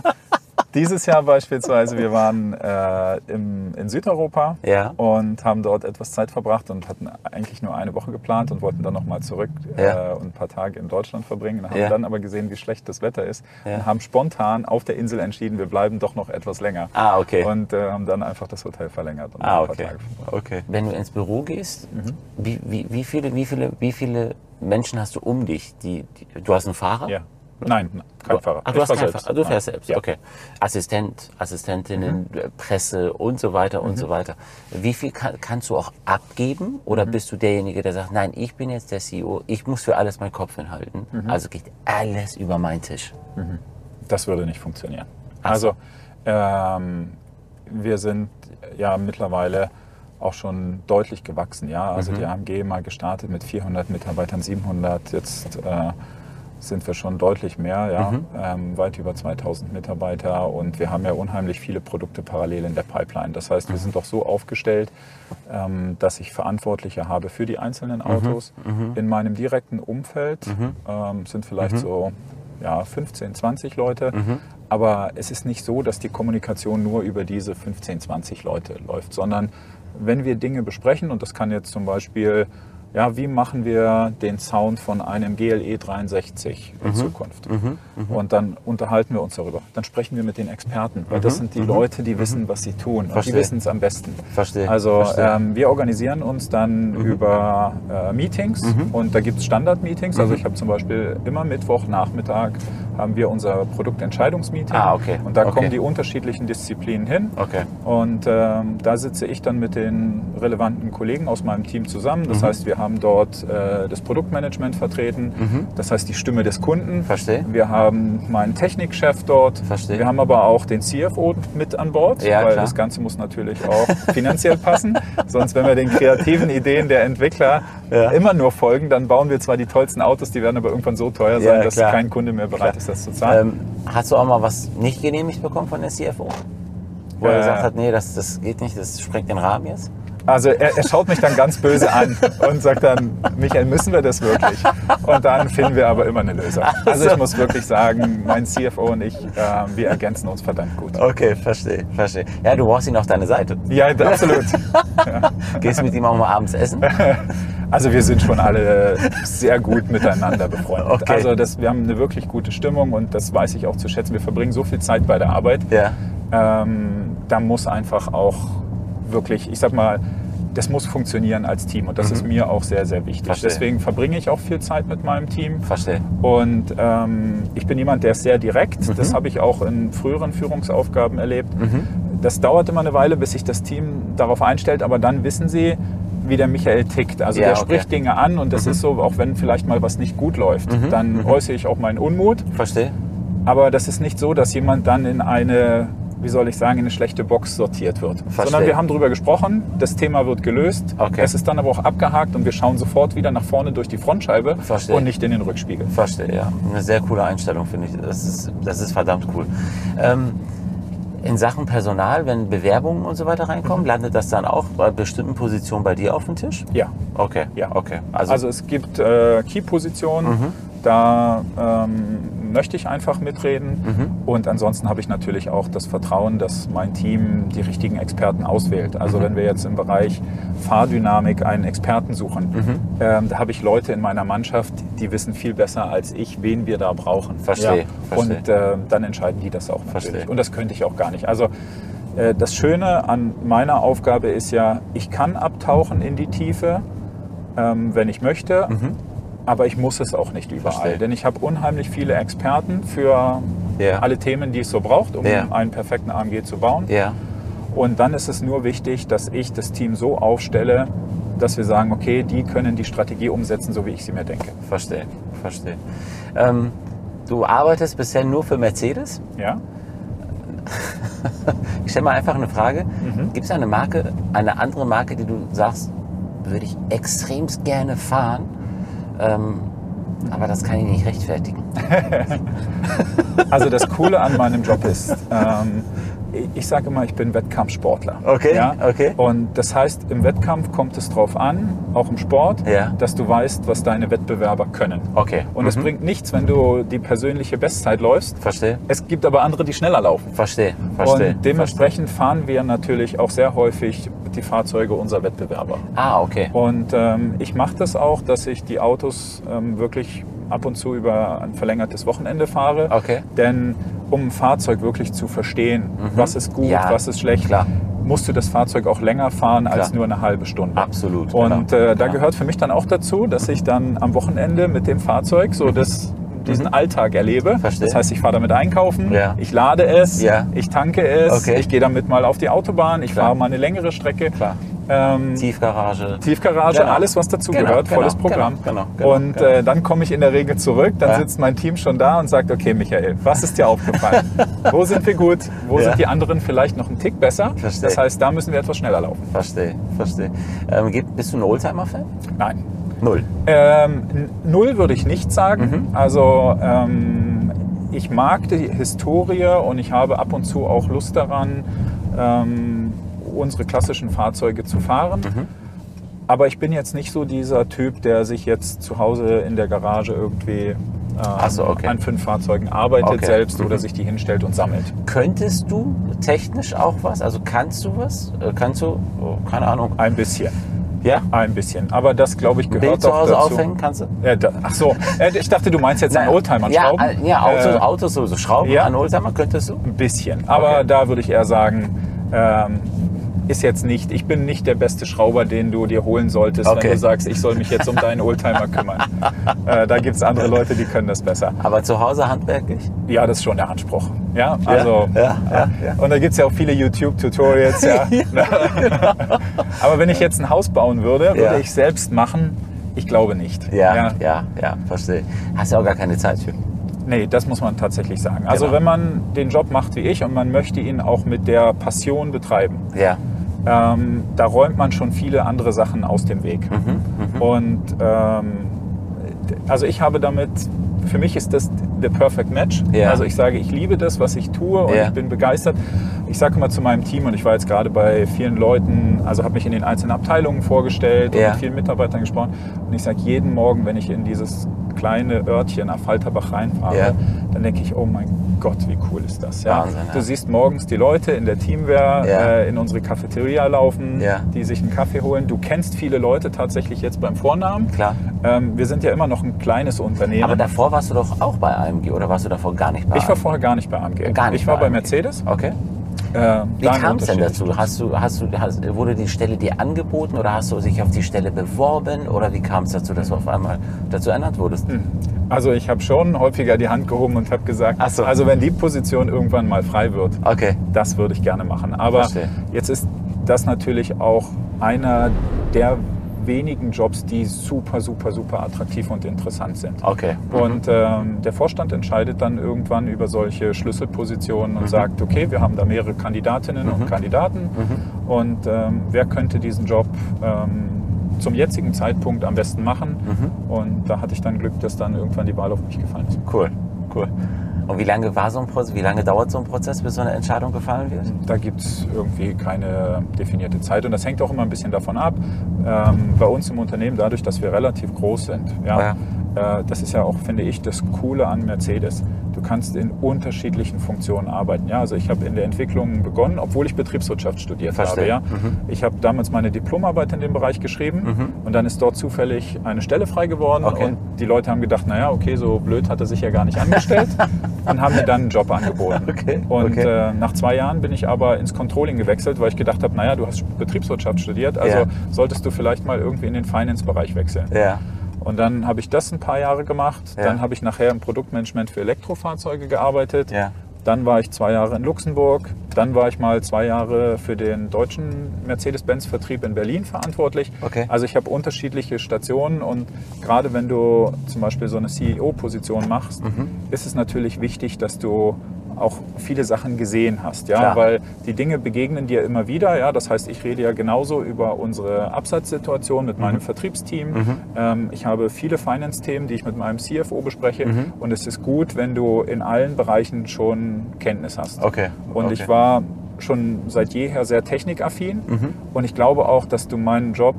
Speaker 3: dieses Jahr beispielsweise, wir waren äh, im, in Südeuropa
Speaker 2: Ja.
Speaker 3: und haben dort etwas Zeit verbracht und hatten eigentlich nur eine Woche geplant und wollten dann nochmal zurück
Speaker 2: Ja.
Speaker 3: äh, und ein paar Tage in Deutschland verbringen. Haben
Speaker 2: Ja.
Speaker 3: dann aber gesehen, wie schlecht das Wetter ist und haben spontan auf der Insel entschieden, wir bleiben doch noch etwas länger.
Speaker 2: Ah, okay.
Speaker 3: Und äh, haben dann einfach das Hotel verlängert und
Speaker 2: Ah,
Speaker 3: ein paar
Speaker 2: okay.
Speaker 3: Tage verbracht.
Speaker 2: okay. Wenn du ins Büro gehst,
Speaker 3: Mhm.
Speaker 2: wie, wie, wie, viele, wie, viele, wie viele Menschen hast du um dich? Die, die, du hast einen Fahrer?
Speaker 3: Ja. Nein, kein Fahrer.
Speaker 2: Ach, du hast keinen. Fahrer. Du fährst
Speaker 3: Nein.
Speaker 2: selbst,
Speaker 3: Ja. Mhm.
Speaker 2: okay. Assistent, Assistentinnen, äh, Presse und so weiter und so weiter. Wie viel kann, kannst du auch abgeben oder
Speaker 3: Mhm.
Speaker 2: bist du derjenige, der sagt, nein, ich bin jetzt der CEO, ich muss für alles meinen Kopf hinhalten,
Speaker 3: Mhm.
Speaker 2: also geht alles über meinen Tisch.
Speaker 3: Das würde nicht funktionieren.
Speaker 2: Ach so.
Speaker 3: Also ähm, wir sind ja mittlerweile auch schon deutlich gewachsen. Ja? Also
Speaker 2: Mhm.
Speaker 3: die AMG mal gestartet mit 400 Mitarbeitern, 700, jetzt äh, sind wir schon deutlich mehr, ja?
Speaker 2: Mhm.
Speaker 3: ähm, weit über 2000 Mitarbeiter und wir haben ja unheimlich viele Produkte parallel in der Pipeline. Das heißt, wir
Speaker 2: Mhm.
Speaker 3: sind doch so aufgestellt, ähm, dass ich Verantwortliche habe für die einzelnen
Speaker 2: Mhm.
Speaker 3: Autos. In meinem direkten Umfeld ähm, sind vielleicht so ja, 15, 20 Leute. Aber es ist nicht so, dass die Kommunikation nur über diese 15, 20 Leute läuft, sondern wenn wir Dinge besprechen, und das kann jetzt zum Beispiel, ja, wie machen wir den Sound von einem GLE 63 in Zukunft? Und dann unterhalten wir uns darüber. Dann sprechen wir mit den Experten, weil das sind die Leute, die wissen, was sie tun. Und die wissen es am besten.
Speaker 2: Verstehe,
Speaker 3: Also
Speaker 2: verstehe.
Speaker 3: ähm, wir organisieren uns dann über äh, Meetings und da gibt es Standard-Meetings. Also ich habe zum Beispiel immer Mittwochnachmittag haben wir unser Produktentscheidungsmeeting.
Speaker 2: Ah, okay.
Speaker 3: Und da
Speaker 2: Okay.
Speaker 3: kommen die unterschiedlichen Disziplinen hin.
Speaker 2: Okay.
Speaker 3: Und ähm, da sitze ich dann mit den relevanten Kollegen aus meinem Team zusammen. Das heißt, wir haben dort äh, das Produktmanagement vertreten. Das heißt, die Stimme des Kunden.
Speaker 2: Verstehe.
Speaker 3: Wir haben meinen Technikchef dort.
Speaker 2: Verstehe.
Speaker 3: Wir haben aber auch den CFO mit an Bord,
Speaker 2: Ja,
Speaker 3: weil
Speaker 2: klar.
Speaker 3: das Ganze muss natürlich auch (laughs) finanziell passen. Sonst, wenn wir den kreativen Ideen der Entwickler
Speaker 2: Ja.
Speaker 3: immer nur folgen, dann bauen wir zwar die tollsten Autos, die werden aber irgendwann so teuer sein,
Speaker 2: Ja,
Speaker 3: dass
Speaker 2: klar.
Speaker 3: kein Kunde mehr bereit ist, das zu zahlen.
Speaker 2: Ähm, hast du auch mal was nicht genehmigt bekommen von der CFO? Wo er
Speaker 3: Äh.
Speaker 2: gesagt hat, nee, das, das geht nicht, das sprengt den Rahmen jetzt?
Speaker 3: Also er, er schaut mich dann ganz böse an und sagt dann, Michael, müssen wir das wirklich? Und dann finden wir aber immer eine Lösung. Also ich muss wirklich sagen, mein CFO und ich, äh, wir ergänzen uns verdammt gut.
Speaker 2: Okay, verstehe, verstehe. Ja, du brauchst ihn auf deine Seite.
Speaker 3: Ja, absolut. (laughs)
Speaker 2: Gehst mit ihm auch mal abends essen? (laughs)
Speaker 3: Also wir sind schon alle sehr gut miteinander befreundet.
Speaker 2: Okay.
Speaker 3: Also das, wir haben eine wirklich gute Stimmung und das weiß ich auch zu schätzen. Wir verbringen so viel Zeit bei der Arbeit.
Speaker 2: Ja.
Speaker 3: Ähm, da muss einfach auch wirklich, ich sag mal, das muss funktionieren als Team und das ist mir auch sehr, sehr wichtig.
Speaker 2: Mhm. Verstehe.
Speaker 3: Deswegen verbringe ich auch viel Zeit mit meinem Team.
Speaker 2: Verstehe.
Speaker 3: Und ähm, ich bin jemand, der ist sehr direkt.
Speaker 2: Mhm.
Speaker 3: Das habe ich auch in früheren Führungsaufgaben erlebt. Das dauert immer eine Weile, bis sich das Team darauf einstellt, aber dann wissen sie, wie der Michael tickt. Also
Speaker 2: Ja,
Speaker 3: der
Speaker 2: okay. Mhm.
Speaker 3: spricht Dinge an und das ist so, auch wenn vielleicht mal was nicht gut läuft, dann äußere ich auch meinen Unmut.
Speaker 2: Verstehe.
Speaker 3: Aber das ist nicht so, dass jemand dann in eine, wie soll ich sagen, in eine schlechte Box sortiert wird.
Speaker 2: Verstehe.
Speaker 3: Sondern wir haben darüber gesprochen, das Thema wird gelöst,
Speaker 2: Okay.
Speaker 3: es ist dann aber auch abgehakt und wir schauen sofort wieder nach vorne durch die Frontscheibe
Speaker 2: Verstehe.
Speaker 3: und nicht in den Rückspiegel.
Speaker 2: Verstehe, ja. Eine sehr coole Einstellung, finde ich. Das ist, das ist verdammt cool. Ähm, in Sachen Personal, wenn Bewerbungen und so weiter reinkommen, landet das dann auch bei bestimmten Positionen bei dir auf dem Tisch?
Speaker 3: Ja.
Speaker 2: Okay,
Speaker 3: Ja.
Speaker 2: okay.
Speaker 3: Also,
Speaker 2: Also,
Speaker 3: es gibt äh, Key-Positionen,
Speaker 2: Mhm.
Speaker 3: Da ähm, möchte ich einfach mitreden.
Speaker 2: Mhm.
Speaker 3: Und ansonsten habe ich natürlich auch das Vertrauen, dass mein Team die richtigen Experten auswählt. Also
Speaker 2: Mhm.
Speaker 3: wenn wir jetzt im Bereich Fahrdynamik einen Experten suchen,
Speaker 2: Mhm.
Speaker 3: ähm, da habe ich Leute in meiner Mannschaft, die wissen viel besser als ich, wen wir da brauchen.
Speaker 2: Verstehe, verstehe.
Speaker 3: Und äh, dann entscheiden die das auch natürlich.
Speaker 2: Verstehe.
Speaker 3: Und das könnte ich auch gar nicht. Also äh, das Schöne an meiner Aufgabe ist ja, ich kann abtauchen in die Tiefe, ähm, wenn ich möchte. Aber ich muss es auch nicht überall.
Speaker 2: Verstehe.
Speaker 3: denn ich habe unheimlich viele Experten für
Speaker 2: Ja.
Speaker 3: alle Themen, die es so braucht, um
Speaker 2: Ja.
Speaker 3: einen perfekten AMG zu bauen.
Speaker 2: ja,
Speaker 3: Und dann ist es nur wichtig, dass ich das Team so aufstelle, dass wir sagen, okay, die können die Strategie umsetzen, so wie ich sie mir denke.
Speaker 2: verstehe, verstehe. Ähm, du arbeitest bisher nur für Mercedes?
Speaker 3: Ja? (laughs)
Speaker 2: Ich stelle mal einfach eine Frage.
Speaker 3: Mhm.
Speaker 2: Gibt es eine Marke, eine andere Marke, die du sagst, würde ich extremst gerne fahren, ähm, aber das kann ich nicht rechtfertigen? (laughs)
Speaker 3: Also das Coole an meinem Job ist, ähm, ich- sage immer, ich bin Wettkampfsportler.
Speaker 2: Okay,
Speaker 3: ja?
Speaker 2: okay.
Speaker 3: Und das heißt, im Wettkampf kommt es drauf an, auch im Sport,
Speaker 2: Ja.
Speaker 3: dass du weißt, was deine Wettbewerber können.
Speaker 2: Okay.
Speaker 3: Und es
Speaker 2: Mhm.
Speaker 3: bringt nichts, wenn du die persönliche Bestzeit läufst.
Speaker 2: Verstehe,
Speaker 3: Es gibt aber andere, die schneller laufen.
Speaker 2: verstehe, verstehe.
Speaker 3: Und dementsprechend fahren wir natürlich auch sehr häufig die Fahrzeuge unserer Wettbewerber.
Speaker 2: Ah, okay.
Speaker 3: Und ähm, ich mache das auch, dass ich die Autos ähm, wirklich ab und zu über ein verlängertes Wochenende fahre.
Speaker 2: Okay.
Speaker 3: Denn um ein Fahrzeug wirklich zu verstehen, was ist gut,
Speaker 2: Mhm. Ja,
Speaker 3: was ist schlecht,
Speaker 2: klar.
Speaker 3: musst du das Fahrzeug auch länger fahren als
Speaker 2: Klar.
Speaker 3: nur eine halbe Stunde.
Speaker 2: Absolut,
Speaker 3: Und
Speaker 2: genau.
Speaker 3: äh, da
Speaker 2: Ja.
Speaker 3: gehört für mich dann auch dazu, dass ich dann am Wochenende mit dem Fahrzeug so das, diesen Alltag erlebe.
Speaker 2: Mhm. Verstehe.
Speaker 3: Das heißt, ich fahre damit einkaufen,
Speaker 2: Ja.
Speaker 3: ich lade es,
Speaker 2: Ja.
Speaker 3: ich tanke es,
Speaker 2: Okay.
Speaker 3: ich gehe damit mal auf die Autobahn, ich
Speaker 2: Klar.
Speaker 3: fahre mal eine längere Strecke.
Speaker 2: Klar.
Speaker 3: Ähm,
Speaker 2: Tiefgarage.
Speaker 3: Tiefgarage,
Speaker 2: Genau.
Speaker 3: alles was dazu
Speaker 2: Genau,
Speaker 3: gehört,
Speaker 2: genau,
Speaker 3: volles Programm.
Speaker 2: genau, genau, genau,
Speaker 3: und
Speaker 2: genau.
Speaker 3: Äh, dann komme ich in der Regel zurück, dann
Speaker 2: Ja.
Speaker 3: sitzt mein Team schon da und sagt, okay Michael, was ist dir aufgefallen? (laughs) Wo sind wir gut? Wo
Speaker 2: Ja.
Speaker 3: sind die anderen vielleicht noch einen Tick besser?
Speaker 2: Verstehe.
Speaker 3: Das heißt, da müssen wir etwas schneller laufen.
Speaker 2: Verstehe, verstehe. Ähm, bist du ein Oldtimer-Fan?
Speaker 3: Nein.
Speaker 2: Null.
Speaker 3: Ähm, null würde ich nicht sagen.
Speaker 2: Mhm.
Speaker 3: Also ähm, ich mag die Historie und ich habe ab und zu auch Lust daran, ähm, unsere klassischen Fahrzeuge zu fahren.
Speaker 2: Mhm.
Speaker 3: Aber ich bin jetzt nicht so dieser Typ, der sich jetzt zu Hause in der Garage irgendwie ähm,
Speaker 2: so, okay.
Speaker 3: an fünf Fahrzeugen arbeitet
Speaker 2: Okay.
Speaker 3: selbst
Speaker 2: Mhm.
Speaker 3: oder sich die hinstellt und sammelt.
Speaker 2: Könntest du technisch auch was? Also kannst du was? Äh, Kannst du, oh, keine Ahnung.
Speaker 3: Ein bisschen.
Speaker 2: Ja?
Speaker 3: Ein bisschen. Aber das, glaube ich, gehört
Speaker 2: Bild zu Hause
Speaker 3: dazu.
Speaker 2: aufhängen kannst du?
Speaker 3: Ja, da, ach so, Äh, ich dachte, du meinst jetzt an Oldtimer
Speaker 2: ja,
Speaker 3: schrauben.
Speaker 2: äh, ja, Autos,
Speaker 3: Äh,
Speaker 2: Autos sowieso. Schrauben
Speaker 3: ja.
Speaker 2: an Oldtimer könntest du?
Speaker 3: Ein bisschen. Aber
Speaker 2: Okay.
Speaker 3: da würde ich eher sagen, ähm, ist jetzt nicht, ich bin nicht der beste Schrauber, den du dir holen solltest,
Speaker 2: Okay.
Speaker 3: wenn du sagst, ich soll mich jetzt um (laughs) deinen Oldtimer kümmern. äh, da gibt es andere Leute, die können das besser.
Speaker 2: Aber zu Hause handwerklich?
Speaker 3: Ja, das ist schon der Anspruch. Ja, also.
Speaker 2: ja, ja, ja.
Speaker 3: Und da gibt es ja auch viele YouTube-Tutorials. Ja. (laughs) (laughs) Aber wenn ich jetzt ein Haus bauen würde, würde ich selbst machen. Ich glaube nicht.
Speaker 2: Ja, ja, ja, verstehe. Hast ja auch gar keine Zeit für.
Speaker 3: Nee, das muss man tatsächlich sagen. Also
Speaker 2: Genau.
Speaker 3: wenn man den Job macht wie ich und man möchte ihn auch mit der Passion betreiben,
Speaker 2: Ja,
Speaker 3: ähm, da räumt man schon viele andere Sachen aus dem Weg.
Speaker 2: Mhm,
Speaker 3: Und ähm, also ich habe damit, für mich ist das der Perfect Match.
Speaker 2: Ja.
Speaker 3: Also ich sage, ich liebe das, was ich tue und
Speaker 2: Ja.
Speaker 3: ich bin begeistert. Ich sage immer zu meinem Team und ich war jetzt gerade bei vielen Leuten, also habe mich in den einzelnen Abteilungen vorgestellt und
Speaker 2: Ja.
Speaker 3: mit vielen Mitarbeitern gesprochen. Und ich sage jeden Morgen, wenn ich in dieses kleine Örtchen nach Falterbach reinfahre,
Speaker 2: Ja.
Speaker 3: dann denke ich, oh mein Gott, wie cool ist das. Ja?
Speaker 2: Wahnsinn, ja.
Speaker 3: Du siehst morgens die Leute in der Teamwehr äh, in unsere Cafeteria laufen, die sich einen Kaffee holen. Du kennst viele Leute tatsächlich jetzt beim Vornamen.
Speaker 2: klar.
Speaker 3: Ähm, wir sind ja immer noch ein kleines Unternehmen.
Speaker 2: Aber davor warst du doch auch bei AMG oder warst du davor gar nicht bei
Speaker 3: ich war
Speaker 2: AMG?
Speaker 3: vorher gar nicht bei AMG.
Speaker 2: Gar nicht
Speaker 3: ich war
Speaker 2: bei
Speaker 3: bei
Speaker 2: AMG.
Speaker 3: Mercedes.
Speaker 2: Okay.
Speaker 3: Äh,
Speaker 2: Wie kam es denn dazu? Hast du, hast du, hast, wurde die Stelle dir angeboten oder hast du dich auf die Stelle beworben oder wie kam es dazu, dass du auf einmal dazu ernannt wurdest?
Speaker 3: Also ich habe schon häufiger die Hand gehoben und habe gesagt,
Speaker 2: so.
Speaker 3: also wenn die Position irgendwann mal frei wird,
Speaker 2: Okay.
Speaker 3: das würde ich gerne machen. Aber
Speaker 2: Verstehe.
Speaker 3: jetzt ist das natürlich auch einer der wenigen Jobs, die super, super, super attraktiv und interessant sind.
Speaker 2: Okay.
Speaker 3: Und ähm, der Vorstand entscheidet dann irgendwann über solche Schlüsselpositionen und sagt, okay, wir haben da mehrere Kandidatinnen und Kandidaten und ähm, wer könnte diesen Job ähm, zum jetzigen Zeitpunkt am besten machen? Und da hatte ich dann Glück, dass dann irgendwann die Wahl auf mich gefallen ist.
Speaker 2: Cool, cool. Und wie lange war so ein Prozess, wie lange dauert so ein Prozess, bis so eine Entscheidung gefallen wird?
Speaker 3: Da gibt es irgendwie keine definierte Zeit und das hängt auch immer ein bisschen davon ab. Ähm, bei uns im Unternehmen, dadurch, dass wir relativ groß sind, ja, Äh, das ist ja auch, finde ich, das Coole an Mercedes. Du kannst in unterschiedlichen Funktionen arbeiten. Ja, also ich habe in der Entwicklung begonnen, obwohl ich Betriebswirtschaft studiert
Speaker 2: Verstehe.
Speaker 3: habe. Ja. Ich habe damals meine Diplomarbeit in dem Bereich geschrieben und dann ist dort zufällig eine Stelle frei geworden
Speaker 2: Okay.
Speaker 3: und die Leute haben gedacht, naja, okay, so blöd hat er sich ja gar nicht angestellt (laughs) und haben mir dann einen Job angeboten.
Speaker 2: Okay,
Speaker 3: Und
Speaker 2: okay.
Speaker 3: Äh, nach zwei Jahren bin ich aber ins Controlling gewechselt, weil ich gedacht habe, naja, du hast Betriebswirtschaft studiert, also
Speaker 2: Ja.
Speaker 3: solltest du vielleicht mal irgendwie in den Finance-Bereich wechseln.
Speaker 2: Ja.
Speaker 3: Und dann habe ich das ein paar Jahre gemacht.
Speaker 2: Ja.
Speaker 3: Dann habe ich nachher im Produktmanagement für Elektrofahrzeuge gearbeitet.
Speaker 2: Ja.
Speaker 3: Dann war ich zwei Jahre in Luxemburg. Dann war ich mal zwei Jahre für den deutschen Mercedes-Benz-Vertrieb in Berlin verantwortlich.
Speaker 2: Okay.
Speaker 3: Also ich habe unterschiedliche Stationen und gerade wenn du zum Beispiel so eine CEO-Position machst,
Speaker 2: Mhm.
Speaker 3: ist es natürlich wichtig, dass du auch viele Sachen gesehen hast, ja,
Speaker 2: Klar.
Speaker 3: weil die Dinge begegnen dir immer wieder, ja. Das heißt, ich rede ja genauso über unsere Absatzsituation mit
Speaker 2: Mhm.
Speaker 3: meinem Vertriebsteam. Ähm, ich habe viele Finance-Themen, die ich mit meinem CFO bespreche,
Speaker 2: Mhm.
Speaker 3: und es ist gut, wenn du in allen Bereichen schon Kenntnis hast.
Speaker 2: Okay.
Speaker 3: Und
Speaker 2: okay.
Speaker 3: ich war schon seit jeher sehr technikaffin
Speaker 2: Mhm.
Speaker 3: und ich glaube auch, dass du meinen Job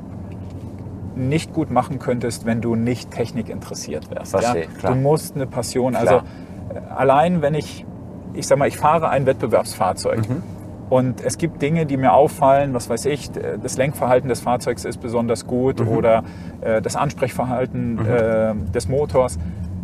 Speaker 3: nicht gut machen könntest, wenn du nicht Technik interessiert wärst.
Speaker 2: Verstehe,
Speaker 3: ja? Du musst eine Passion,
Speaker 2: Klar.
Speaker 3: also allein wenn ich, ich sag mal, ich fahre ein Wettbewerbsfahrzeug
Speaker 2: Mhm.
Speaker 3: und es gibt Dinge, die mir auffallen, was weiß ich, das Lenkverhalten des Fahrzeugs ist besonders gut
Speaker 2: Mhm.
Speaker 3: oder äh, das Ansprechverhalten äh, des Motors,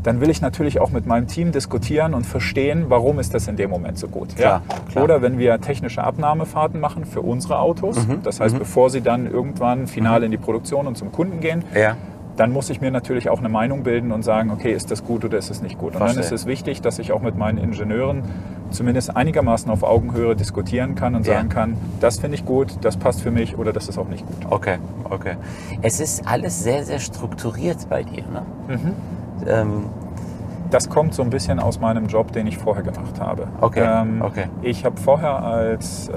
Speaker 3: dann will ich natürlich auch mit meinem Team diskutieren und verstehen, warum ist das in dem Moment so gut.
Speaker 2: Klar,
Speaker 3: ja?
Speaker 2: klar.
Speaker 3: Oder wenn wir technische Abnahmefahrten machen für unsere Autos, das heißt, bevor sie dann irgendwann final in die Produktion und zum Kunden gehen,
Speaker 2: Ja.
Speaker 3: Dann muss ich mir natürlich auch eine Meinung bilden und sagen, okay, ist das gut oder ist es nicht gut. Und
Speaker 2: Verstehe.
Speaker 3: dann ist es wichtig, dass ich auch mit meinen Ingenieuren zumindest einigermaßen auf Augenhöhe diskutieren kann und
Speaker 2: Ja.
Speaker 3: sagen kann, das finde ich gut, das passt für mich oder das ist auch nicht gut.
Speaker 2: Okay, okay. Es ist alles sehr, sehr strukturiert bei dir, ne?
Speaker 3: Mhm.
Speaker 2: Ähm,
Speaker 3: Das kommt so ein bisschen aus meinem Job, den ich vorher gemacht habe. Ähm,
Speaker 2: Okay, okay.
Speaker 3: Ich habe vorher als äh,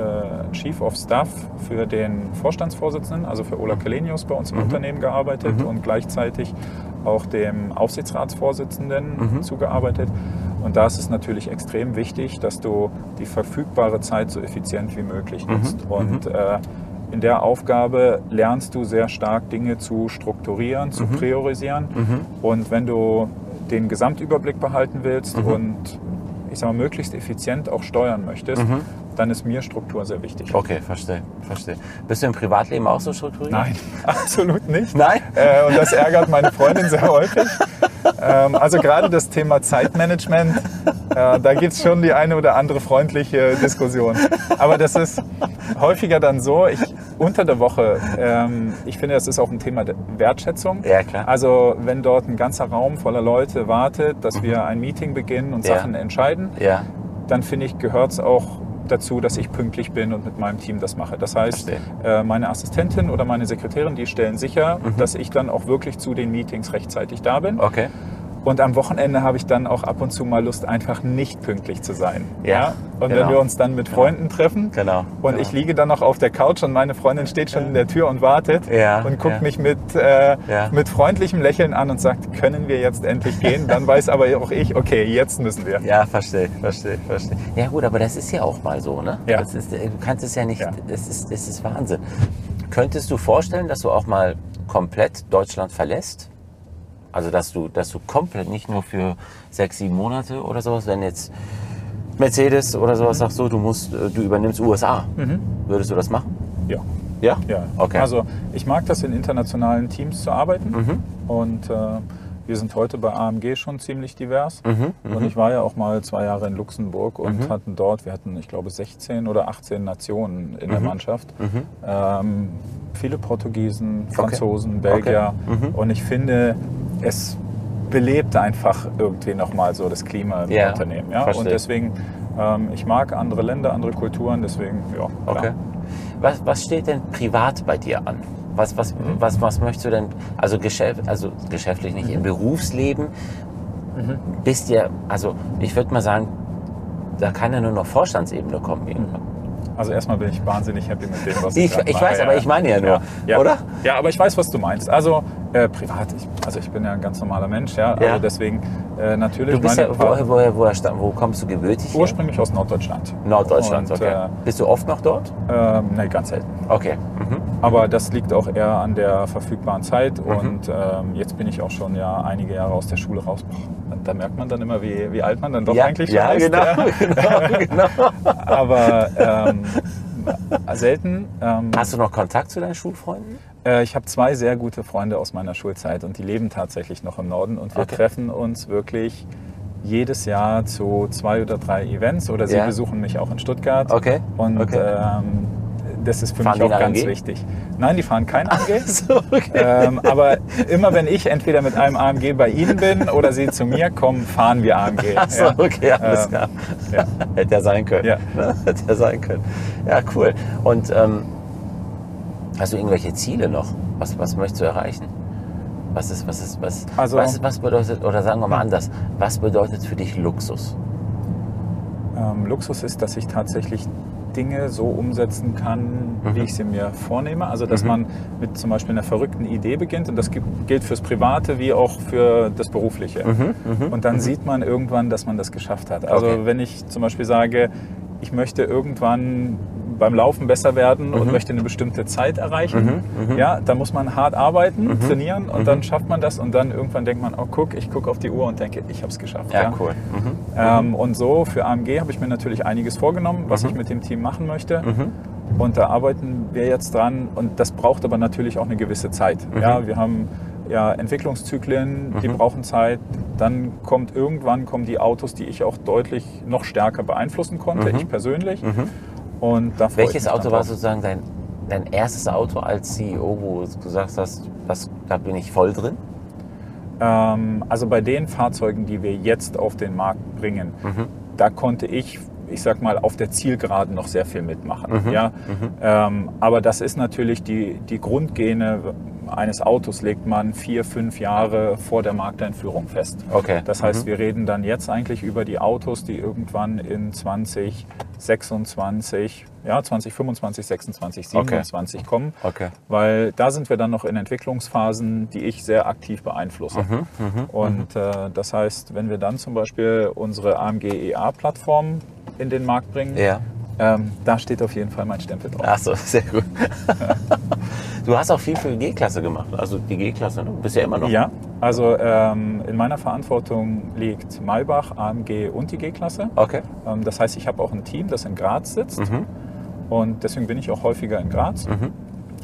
Speaker 3: Chief of Staff für den Vorstandsvorsitzenden, also für Ola Kelenius bei uns im Unternehmen gearbeitet und gleichzeitig auch dem Aufsichtsratsvorsitzenden zugearbeitet. Und da ist es natürlich extrem wichtig, dass du die verfügbare Zeit so effizient wie möglich nutzt. Und äh, in der Aufgabe lernst du sehr stark Dinge zu strukturieren, zu priorisieren. Und wenn du den Gesamtüberblick behalten willst und ich sag mal, möglichst effizient auch steuern möchtest, dann ist mir Struktur sehr wichtig.
Speaker 2: okay, verstehe, verstehe. Bist du im Privatleben auch so strukturiert?
Speaker 3: Nein, (laughs) absolut nicht.
Speaker 2: Nein?
Speaker 3: Äh, und das ärgert meine Freundin sehr häufig. Ähm, also gerade das Thema Zeitmanagement, äh, da gibt es schon die eine oder andere freundliche Diskussion. Aber das ist, häufiger dann so, ich unter der Woche, ähm, ich finde, das ist auch ein Thema der Wertschätzung.
Speaker 2: Ja, klar.
Speaker 3: Also wenn dort ein ganzer Raum voller Leute wartet, dass wir ein Meeting beginnen und
Speaker 2: Ja.
Speaker 3: Sachen entscheiden,
Speaker 2: Ja,
Speaker 3: dann finde ich, gehört es auch dazu, dass ich pünktlich bin und mit meinem Team das mache. Das heißt, äh, meine Assistentin oder meine Sekretärin, die stellen sicher,
Speaker 2: Mhm.
Speaker 3: dass ich dann auch wirklich zu den Meetings rechtzeitig da bin.
Speaker 2: okay.
Speaker 3: Und am Wochenende habe ich dann auch ab und zu mal Lust, einfach nicht pünktlich zu sein.
Speaker 2: Ja,
Speaker 3: Und
Speaker 2: genau.
Speaker 3: wenn wir uns dann mit Freunden treffen
Speaker 2: Genau.
Speaker 3: und ich liege dann noch auf der Couch und meine Freundin steht schon in der Tür und wartet
Speaker 2: Ja,
Speaker 3: und guckt
Speaker 2: ja.
Speaker 3: mich mit, äh,
Speaker 2: Ja.
Speaker 3: mit freundlichem Lächeln an und sagt, können wir jetzt endlich gehen? Dann weiß aber auch ich, okay, jetzt müssen wir.
Speaker 2: Ja, verstehe, verstehe, verstehe. Ja gut, aber das ist ja auch mal so, ne?
Speaker 3: Ja.
Speaker 2: Das ist, du kannst es ja nicht,
Speaker 3: Ja.
Speaker 2: es ist, es ist Wahnsinn. Könntest du vorstellen, dass du auch mal komplett Deutschland verlässt? Also dass du, dass du komplett nicht nur für sechs, sieben Monate oder sowas, wenn jetzt Mercedes oder sowas sagt so, du musst, äh, du übernimmst USA, würdest du das machen?
Speaker 3: Ja.
Speaker 2: Ja?
Speaker 3: Ja,
Speaker 2: Okay.
Speaker 3: also ich mag das in internationalen Teams zu arbeiten
Speaker 2: Mhm.
Speaker 3: und äh, wir sind heute bei AMG schon ziemlich divers
Speaker 2: Mhm,
Speaker 3: und ich war ja auch mal zwei Jahre in Luxemburg und hatten dort, wir hatten ich glaube 16 oder 18 Nationen in
Speaker 2: Mhm.
Speaker 3: der Mannschaft, ähm, viele Portugiesen, Franzosen, Belgier
Speaker 2: Okay. Mhm.
Speaker 3: und ich finde es belebt einfach irgendwie nochmal so das Klima im
Speaker 2: Ja,
Speaker 3: Unternehmen. Ja?
Speaker 2: verstehe.
Speaker 3: Und deswegen, ähm, ich mag andere Länder, andere Kulturen, deswegen ja. klar.
Speaker 2: Okay. Was, was steht denn privat bei dir an? Was, was, was, was möchtest du denn, also, Geschäft, also geschäftlich nicht, im Berufsleben bist ja, also ich würde mal sagen, da kann ja nur noch Vorstandsebene kommen irgendwann.
Speaker 3: Also erstmal bin ich wahnsinnig happy mit dem, was ich
Speaker 2: Ich, ich
Speaker 3: mache,
Speaker 2: weiß, aber ich meine ja nur,
Speaker 3: ja.
Speaker 2: oder?
Speaker 3: Ja, aber ich weiß, was du meinst. Also äh, privat, ich, also ich bin ja ein ganz normaler Mensch, ja.
Speaker 2: Ja.
Speaker 3: Also deswegen äh, natürlich
Speaker 2: Du bist
Speaker 3: meine
Speaker 2: ja, woher, woher, woher, wo kommst du gebürtig? her?
Speaker 3: ursprünglich aus Norddeutschland.
Speaker 2: Norddeutschland,
Speaker 3: Und,
Speaker 2: okay. Bist du oft noch dort?
Speaker 3: Äh, ähm, nee, ganz selten.
Speaker 2: Okay. Mhm.
Speaker 3: Aber das liegt auch eher an der verfügbaren Zeit und ähm, jetzt bin ich auch schon ja einige Jahre aus der Schule raus. Boah, da merkt man dann immer, wie, wie alt man dann doch
Speaker 2: ja,
Speaker 3: eigentlich
Speaker 2: ja,
Speaker 3: ist.
Speaker 2: genau,
Speaker 3: ja. (laughs)
Speaker 2: genau, genau. (laughs)
Speaker 3: Aber ähm, selten. Ähm,
Speaker 2: Hast du noch Kontakt zu deinen Schulfreunden?
Speaker 3: Äh, ich habe zwei sehr gute Freunde aus meiner Schulzeit und die leben tatsächlich noch im Norden und wir
Speaker 2: Okay.
Speaker 3: treffen uns wirklich jedes Jahr zu zwei oder drei Events oder sie
Speaker 2: Ja.
Speaker 3: besuchen mich auch in Stuttgart.
Speaker 2: Okay,
Speaker 3: Und
Speaker 2: okay.
Speaker 3: Ähm, das ist für
Speaker 2: Fahren
Speaker 3: mich auch ganz
Speaker 2: AMG?
Speaker 3: wichtig. Nein, die fahren kein AMG.
Speaker 2: So, okay.
Speaker 3: ähm, aber immer wenn ich entweder mit einem AMG bei Ihnen bin oder Sie zu mir kommen, fahren wir AMG.
Speaker 2: Ach so,
Speaker 3: Ja.
Speaker 2: okay, alles
Speaker 3: Ähm,
Speaker 2: klar.
Speaker 3: ja. (laughs)
Speaker 2: Hätte ja sein können.
Speaker 3: Ja.
Speaker 2: Ne? Hätte ja sein können. Ja, cool. Und ähm, hast du irgendwelche Ziele noch? Was, was möchtest du erreichen? Was ist, was ist, was,
Speaker 3: Also-
Speaker 2: was, was bedeutet, oder sagen wir mal anders, was bedeutet für dich Luxus?
Speaker 3: Ähm, Luxus ist, dass ich tatsächlich Dinge so umsetzen kann, wie ich sie mir vornehme. Also, dass
Speaker 2: Mhm.
Speaker 3: man mit zum Beispiel einer verrückten Idee beginnt und das gilt fürs Private wie auch für das Berufliche. Und dann sieht man irgendwann, dass man das geschafft hat. Also,
Speaker 2: Mhm, Okay.
Speaker 3: wenn ich zum Beispiel sage, ich möchte irgendwann beim Laufen besser werden und möchte eine bestimmte Zeit erreichen,
Speaker 2: Mhm,
Speaker 3: ja, dann muss man hart arbeiten, trainieren und dann schafft man das und dann irgendwann denkt man, oh guck, ich gucke auf die Uhr und denke, ich habe es geschafft.
Speaker 2: Ja, cool. Mhm.
Speaker 3: Ähm, und so für AMG habe ich mir natürlich einiges vorgenommen, was
Speaker 2: Mhm.
Speaker 3: ich mit dem Team machen möchte. Und da arbeiten wir jetzt dran. Und das braucht aber natürlich auch eine gewisse Zeit.
Speaker 2: Mhm.
Speaker 3: Ja, wir haben ja Entwicklungszyklen, die brauchen Zeit. Dann kommt irgendwann kommen die Autos, die ich auch deutlich noch stärker beeinflussen konnte, ich persönlich. Und da
Speaker 2: Mhm. Welches Auto war sozusagen dein, dein erstes Auto als CEO, wo du gesagt hast, das, da bin ich voll drin?
Speaker 3: Ähm, also bei den Fahrzeugen, die wir jetzt auf den Markt bringen,
Speaker 2: Mhm.
Speaker 3: da konnte ich, ich sag mal, auf der Zielgeraden noch sehr viel mitmachen.
Speaker 2: Mhm.
Speaker 3: Ja? Ähm, aber das ist natürlich die, die Grundgene eines Autos legt man vier, fünf Jahre vor der Markteinführung fest.
Speaker 2: Okay.
Speaker 3: Das heißt, wir reden dann jetzt eigentlich über die Autos, die irgendwann in 2026, ja, 2025, 26, 27 kommen.
Speaker 2: Okay.
Speaker 3: Weil da sind wir dann noch in Entwicklungsphasen, die ich sehr aktiv beeinflusse.
Speaker 2: Mhm,
Speaker 3: Und äh, das heißt, wenn wir dann zum Beispiel unsere AMG EA-Plattform in den Markt bringen,
Speaker 2: Ja.
Speaker 3: ähm, da steht auf jeden Fall mein Stempel drauf.
Speaker 2: Ach so, (laughs) sehr gut. Du hast auch viel für die G-Klasse gemacht. Also die G-Klasse, ne? bist ja immer noch.
Speaker 3: Ja, also ähm, in meiner Verantwortung liegt Maybach, AMG und die G-Klasse.
Speaker 2: Okay.
Speaker 3: Ähm, das heißt, ich habe auch ein Team, das in Graz sitzt.
Speaker 2: Mhm.
Speaker 3: Und deswegen bin ich auch häufiger in Graz,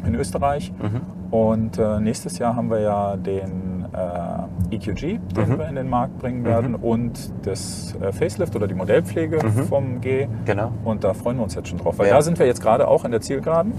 Speaker 3: in Österreich.
Speaker 2: Mhm.
Speaker 3: Und äh, nächstes Jahr haben wir ja den äh, EQG, den wir in den Markt bringen werden, und das äh, Facelift oder die Modellpflege vom G.
Speaker 2: Genau.
Speaker 3: Und da freuen wir uns jetzt schon drauf, weil
Speaker 2: Ja.
Speaker 3: da sind wir jetzt gerade auch in der Zielgeraden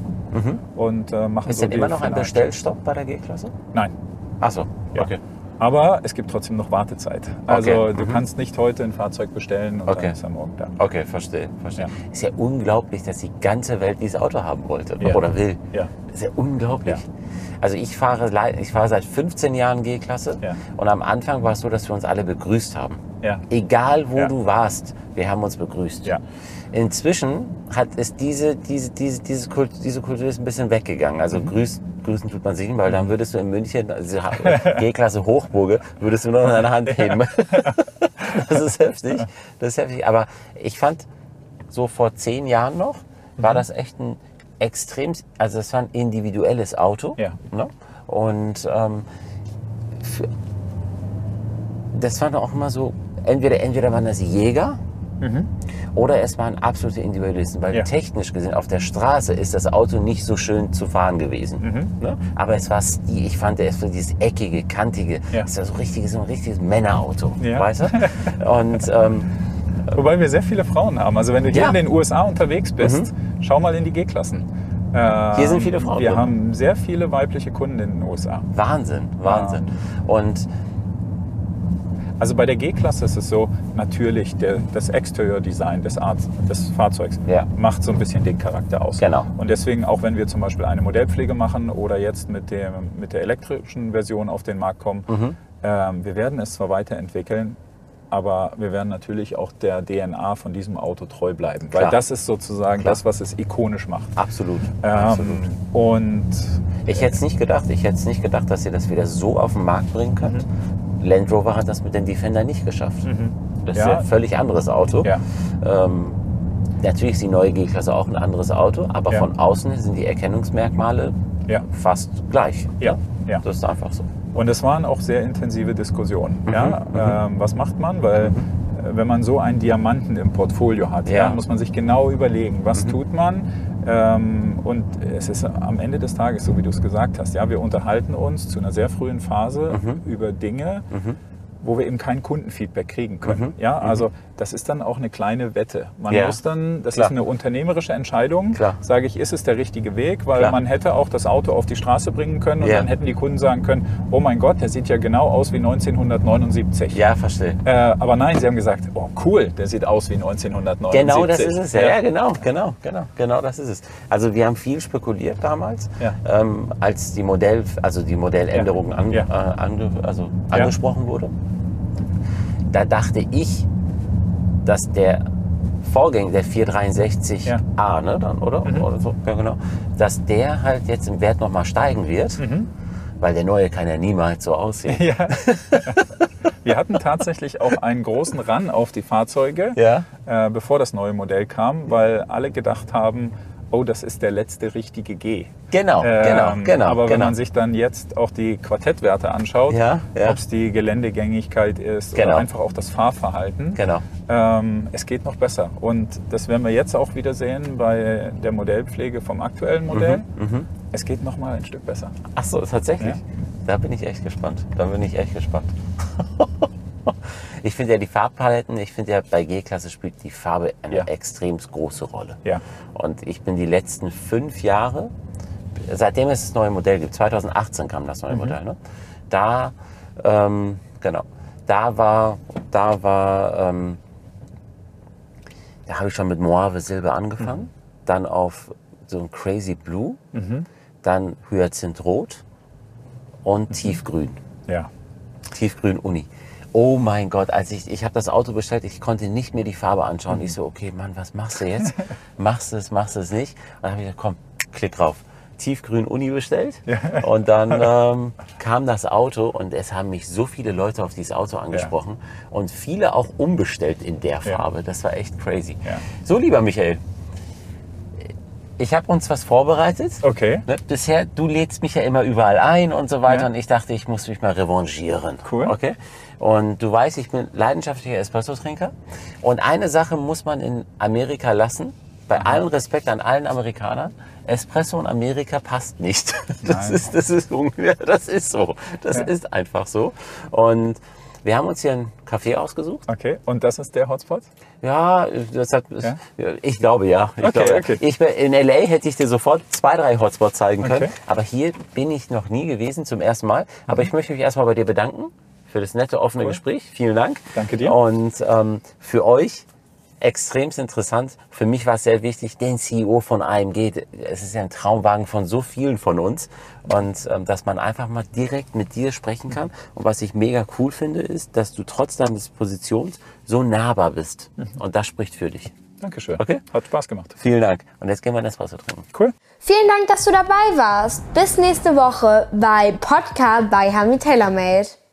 Speaker 3: und äh, machen
Speaker 2: Ist
Speaker 3: so
Speaker 2: denn immer noch ein Bestellstopp bei der G-Klasse?
Speaker 3: Nein.
Speaker 2: Achso,
Speaker 3: Ja.
Speaker 2: okay.
Speaker 3: Aber es gibt trotzdem noch Wartezeit. Also
Speaker 2: Okay.
Speaker 3: du
Speaker 2: Mhm.
Speaker 3: kannst nicht heute ein Fahrzeug bestellen und
Speaker 2: Okay.
Speaker 3: dann ist er morgen da.
Speaker 2: Okay, verstehe, verstehe.
Speaker 3: Ja.
Speaker 2: Ist ja unglaublich, dass die ganze Welt dieses Auto haben wollte
Speaker 3: Ja.
Speaker 2: oder will.
Speaker 3: Ja.
Speaker 2: Das ist ja unglaublich.
Speaker 3: Ja.
Speaker 2: Also ich fahre, ich fahre seit 15 Jahren G-Klasse
Speaker 3: Ja.
Speaker 2: und am Anfang war es so, dass wir uns alle begrüßt haben.
Speaker 3: Ja.
Speaker 2: Egal wo du warst, wir haben uns begrüßt. Inzwischen hat es diese, diese, diese, diese, Kult, diese Kultur ist ein bisschen weggegangen. Also
Speaker 3: Mhm.
Speaker 2: grüß, grüßen tut man sich nicht, weil dann würdest du in München, also (laughs) G-Klasse Hochburge, würdest du nur noch deine Hand heben. (laughs) Das ist heftig. Das ist heftig. Aber ich fand, so vor zehn Jahren noch, war
Speaker 3: Mhm.
Speaker 2: das echt ein extrem, also es war ein individuelles Auto.
Speaker 3: Ja.
Speaker 2: Ne? Und ähm, für, das waren auch immer so, entweder, entweder waren das Jäger oder es waren absolute Individualisten, weil
Speaker 3: Ja.
Speaker 2: technisch gesehen auf der Straße ist das Auto nicht so schön zu fahren gewesen.
Speaker 3: Mhm.
Speaker 2: Ne? Aber es war ich fand es war dieses eckige, kantige,
Speaker 3: Ja.
Speaker 2: es war so, richtig, so ein richtiges Männerauto,
Speaker 3: Ja.
Speaker 2: weißt du? (laughs) Und ähm,
Speaker 3: Wobei wir sehr viele Frauen haben. Also wenn du hier
Speaker 2: Ja. Mhm.
Speaker 3: in den USA unterwegs bist, schau mal in die G-Klassen. Ähm,
Speaker 2: Hier sind viele Frauen
Speaker 3: Wir
Speaker 2: drin.
Speaker 3: haben sehr viele weibliche Kunden in den USA.
Speaker 2: Wahnsinn, Wahnsinn. Und
Speaker 3: Also bei der G-Klasse ist es so, natürlich der, das Exterior-Design des, des Fahrzeugs
Speaker 2: Ja.
Speaker 3: macht so ein bisschen den Charakter aus.
Speaker 2: Genau.
Speaker 3: Und deswegen, auch wenn wir zum Beispiel eine Modellpflege machen oder jetzt mit, dem, mit der elektrischen Version auf den Markt kommen,
Speaker 2: Mhm.
Speaker 3: ähm, wir werden es zwar weiterentwickeln, aber wir werden natürlich auch der DNA von diesem Auto treu bleiben. Weil
Speaker 2: Klar.
Speaker 3: das ist sozusagen
Speaker 2: Klar.
Speaker 3: das, was es ikonisch macht.
Speaker 2: absolut,
Speaker 3: Ähm,
Speaker 2: absolut.
Speaker 3: und
Speaker 2: Ich hätte es nicht gedacht. Ich hätte es nicht gedacht, dass ihr das wieder so auf den Markt bringen könnt. Land Rover hat das mit den Defender nicht geschafft. Das ist
Speaker 3: Ja.
Speaker 2: ja ein völlig anderes Auto.
Speaker 3: ja,
Speaker 2: Ähm, natürlich ist die neue G-Klasse auch ein anderes Auto, aber
Speaker 3: Ja.
Speaker 2: von außen sind die Erkennungsmerkmale
Speaker 3: ja,
Speaker 2: fast gleich.
Speaker 3: ja, ja.
Speaker 2: Das ist einfach so.
Speaker 3: Und es waren auch sehr intensive Diskussionen.
Speaker 2: Mhm,
Speaker 3: Ja? Ähm, was macht man? Weil äh, wenn man so einen Diamanten im Portfolio hat, ja.
Speaker 2: Ja. Mhm.
Speaker 3: muss man sich genau überlegen, was tut man. Ähm, und es ist am Ende des Tages, so wie du es gesagt hast, ja, wir unterhalten uns zu einer sehr frühen Phase
Speaker 2: Mhm.
Speaker 3: über Dinge, wo wir eben kein Kundenfeedback kriegen können.
Speaker 2: Mhm.
Speaker 3: Ja, also das ist dann auch eine kleine Wette. Man
Speaker 2: Ja.
Speaker 3: muss dann, das
Speaker 2: Klar.
Speaker 3: ist eine unternehmerische Entscheidung,
Speaker 2: Klar.
Speaker 3: sage ich, ist es der richtige Weg, weil
Speaker 2: Klar.
Speaker 3: man hätte auch das Auto auf die Straße bringen können und
Speaker 2: Ja.
Speaker 3: dann hätten die Kunden sagen können, oh mein Gott, der sieht ja genau aus wie 1979.
Speaker 2: Ja, verstehe.
Speaker 3: Äh, aber nein, sie haben gesagt, oh cool, der sieht aus wie 1979.
Speaker 2: Genau das ist es, ja, ja, genau, genau, genau, genau das ist es. Also wir haben viel spekuliert damals,
Speaker 3: Ja.
Speaker 2: ähm, als die Modell, also die Modelländerung An,
Speaker 3: Ja.
Speaker 2: äh, ange, also angesprochen wurde. Da dachte ich, dass der Vorgänger, der 463a, ne, dann, oder?
Speaker 3: Mhm.
Speaker 2: oder so, ja, genau, dass der halt jetzt im Wert nochmal steigen wird,
Speaker 3: Mhm.
Speaker 2: weil der neue kann ja niemals so aussehen. (laughs)
Speaker 3: Ja. Wir hatten tatsächlich auch einen großen Run auf die Fahrzeuge,
Speaker 2: Ja.
Speaker 3: äh, bevor das neue Modell kam, weil alle gedacht haben, oh, das ist der letzte richtige G.
Speaker 2: Genau, genau,
Speaker 3: Ähm,
Speaker 2: genau.
Speaker 3: Aber wenn
Speaker 2: genau.
Speaker 3: man sich dann jetzt auch die Quartettwerte anschaut,
Speaker 2: Ja, ja.
Speaker 3: ob es die Geländegängigkeit ist
Speaker 2: Genau.
Speaker 3: oder einfach auch das Fahrverhalten,
Speaker 2: Genau.
Speaker 3: ähm, es geht noch besser. Und das werden wir jetzt auch wieder sehen bei der Modellpflege vom aktuellen Modell.
Speaker 2: Mhm,
Speaker 3: Es geht noch mal ein Stück besser.
Speaker 2: Ach so, tatsächlich.
Speaker 3: Ja.
Speaker 2: Da bin ich echt gespannt. Da bin ich echt gespannt. (laughs) ich finde ja die Farbpaletten, ich finde ja bei G-Klasse spielt die Farbe eine
Speaker 3: Ja.
Speaker 2: extrem große Rolle.
Speaker 3: Ja.
Speaker 2: Und ich bin die letzten fünf Jahre, seitdem es das neue Modell gibt, 2018 kam das neue
Speaker 3: Mhm.
Speaker 2: Modell, ne? da, ähm, genau, da war, da war, ähm, da habe ich schon mit Moave Silber angefangen,
Speaker 3: Mhm.
Speaker 2: dann auf so ein Crazy Blue, dann Hyazinthrot
Speaker 3: Mhm.
Speaker 2: und Tiefgrün.
Speaker 3: Ja.
Speaker 2: Tiefgrün Uni. Oh mein Gott, als ich, ich habe das Auto bestellt, ich konnte nicht mehr die Farbe anschauen. Ich so, okay, Mann, was machst du jetzt? machst du es, machst du es nicht? Und dann habe ich gesagt, komm, klick drauf. Tiefgrün Uni bestellt. Und dann ähm, kam das Auto und es haben mich so viele Leute auf dieses Auto angesprochen und viele auch umbestellt in der
Speaker 3: Ja.
Speaker 2: Farbe. Das war echt crazy.
Speaker 3: Ja.
Speaker 2: So, lieber Michael, ich habe uns was vorbereitet.
Speaker 3: Okay.
Speaker 2: Ne, bisher, du lädst mich ja immer überall ein und so weiter
Speaker 3: Ja.
Speaker 2: und ich dachte, ich muss mich mal revanchieren.
Speaker 3: Cool.
Speaker 2: Okay? Und du weißt, ich bin leidenschaftlicher Espresso-Trinker und eine Sache muss man in Amerika lassen, bei allen Respekt an allen Amerikanern, Espresso in Amerika passt nicht. (laughs) Das
Speaker 3: Nein.
Speaker 2: ist, das ist, ungefähr- das ist so. Das
Speaker 3: Ja.
Speaker 2: ist einfach so. Und wir haben uns hier einen Café ausgesucht.
Speaker 3: Okay, und das ist der Hotspot?
Speaker 2: Ja, das hat,
Speaker 3: Ja?
Speaker 2: ich glaube ja. Ich
Speaker 3: Okay,
Speaker 2: glaube,
Speaker 3: okay.
Speaker 2: Ich, in LA hätte ich dir sofort zwei, drei Hotspots zeigen können.
Speaker 3: Okay.
Speaker 2: Aber hier bin ich noch nie gewesen zum ersten Mal. Aber ich möchte mich erstmal bei dir bedanken für das nette, offene
Speaker 3: Cool.
Speaker 2: Gespräch. Vielen Dank.
Speaker 3: Danke dir.
Speaker 2: Und ähm, für euch extremst interessant. Für mich war es sehr wichtig, den CEO von AMG, es ist ja ein Traumwagen von so vielen von uns. Und ähm, dass man einfach mal direkt mit dir sprechen kann. Und was ich mega cool finde, ist, dass du trotz deines Positions so nahbar bist. Und das spricht für dich.
Speaker 3: Dankeschön.
Speaker 2: Okay.
Speaker 3: Hat Spaß gemacht.
Speaker 2: Vielen Dank. Und jetzt gehen wir ein Espresso trinken.
Speaker 3: Cool.
Speaker 1: Vielen Dank, dass du dabei warst. Bis nächste Woche bei Podcast bei Hami TaylorMade.